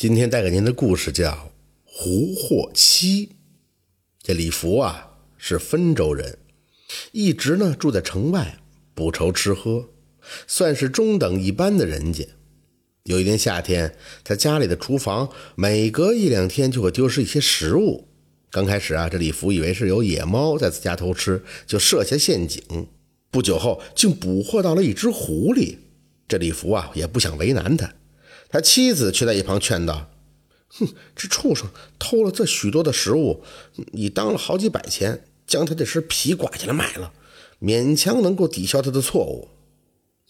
今天带给您的故事叫《胡霍妻》。这李福啊是汾州人，一直呢住在城外，不愁吃喝，算是中等一般的人家。有一年夏天，他家里的厨房每隔一两天就会丢失一些食物。刚开始啊，这李福以为是有野猫在自家偷吃，就设下陷阱。不久后，竟捕获到了一只狐狸。这李福啊也不想为难他。他妻子却在一旁劝道：“哼，这畜生偷了这许多的食物，你当了好几百钱，将他这身皮刮下来卖了，勉强能够抵消他的错误。”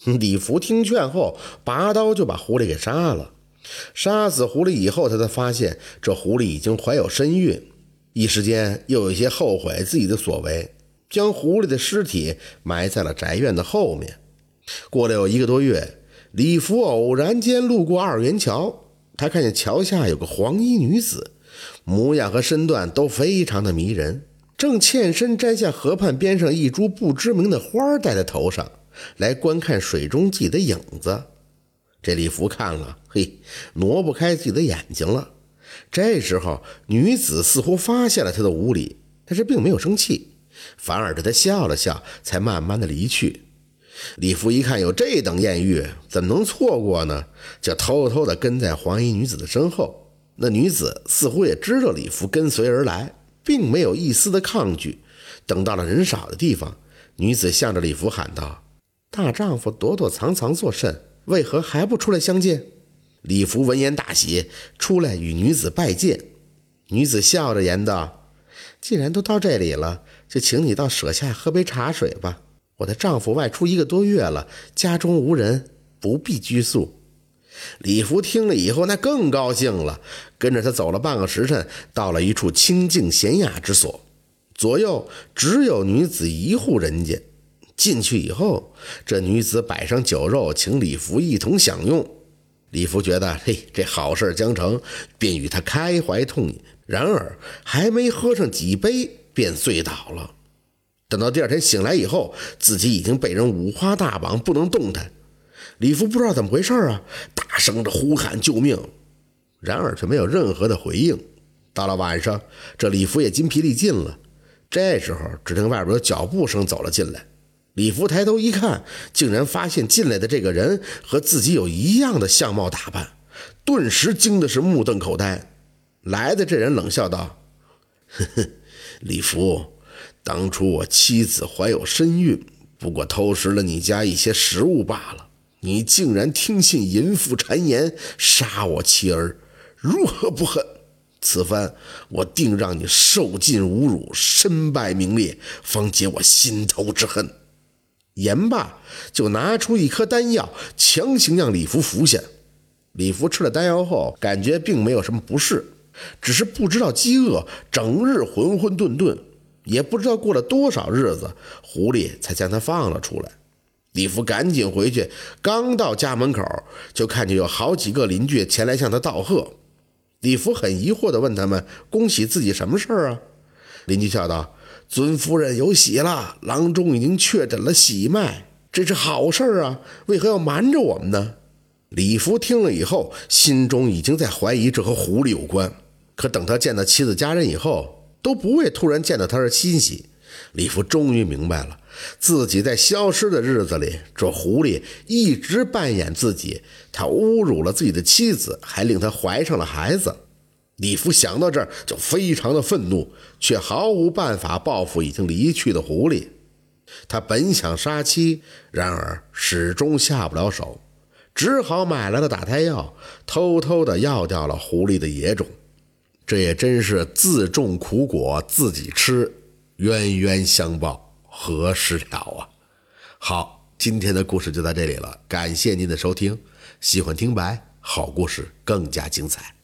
李福听劝后，拔刀就把狐狸给杀了。杀死狐狸以后，他才发现这狐狸已经怀有身孕，一时间又有些后悔自己的所为，将狐狸的尸体埋在了宅院的后面。过了有一个多月。李福偶然间路过二元桥，他看见桥下有个黄衣女子，模样和身段都非常的迷人，正欠身摘下河畔边上一株不知名的花戴在头上，来观看水中自己的影子。这李福看了，嘿，挪不开自己的眼睛了。这时候，女子似乎发现了他的无礼，但是并没有生气，反而对他笑了笑，才慢慢的离去。李福一看有这等艳遇，怎么能错过呢？就偷偷地跟在黄衣女子的身后。那女子似乎也知道李福跟随而来，并没有一丝的抗拒。等到了人少的地方，女子向着李福喊道：“大丈夫躲躲藏藏作甚？为何还不出来相见？”李福闻言大喜，出来与女子拜见。女子笑着言道：“既然都到这里了，就请你到舍下喝杯茶水吧。”我的丈夫外出一个多月了，家中无人，不必拘束。李福听了以后，那更高兴了，跟着他走了半个时辰，到了一处清静闲雅之所，左右只有女子一户人家。进去以后，这女子摆上酒肉，请李福一同享用。李福觉得，嘿，这好事将成，便与他开怀痛饮。然而，还没喝上几杯，便醉倒了。等到第二天醒来以后，自己已经被人五花大绑，不能动弹。李福不知道怎么回事啊，大声的呼喊救命，然而却没有任何的回应。到了晚上，这李福也筋疲力尽了。这时候，只听外边有脚步声走了进来。李福抬头一看，竟然发现进来的这个人和自己有一样的相貌打扮，顿时惊的是目瞪口呆。来的这人冷笑道：“呵呵，李福。”当初我妻子怀有身孕，不过偷食了你家一些食物罢了。你竟然听信淫妇谗言，杀我妻儿，如何不恨？此番我定让你受尽侮辱，身败名裂，方解我心头之恨。言罢，就拿出一颗丹药，强行让李福服下。李福吃了丹药后，感觉并没有什么不适，只是不知道饥饿，整日浑浑沌沌。也不知道过了多少日子，狐狸才将他放了出来。李福赶紧回去，刚到家门口，就看见有好几个邻居前来向他道贺。李福很疑惑地问他们：“恭喜自己什么事儿啊？”邻居笑道：“尊夫人有喜了，郎中已经确诊了喜脉，这是好事儿啊！为何要瞒着我们呢？”李福听了以后，心中已经在怀疑这和狐狸有关。可等他见到妻子家人以后，都不会突然见到他而欣喜。李福终于明白了，自己在消失的日子里，这狐狸一直扮演自己。他侮辱了自己的妻子，还令他怀上了孩子。李福想到这儿就非常的愤怒，却毫无办法报复已经离去的狐狸。他本想杀妻，然而始终下不了手，只好买来了打胎药，偷偷的药掉了狐狸的野种。这也真是自种苦果自己吃，冤冤相报何时了啊！好，今天的故事就到这里了，感谢您的收听。喜欢听白，好故事更加精彩。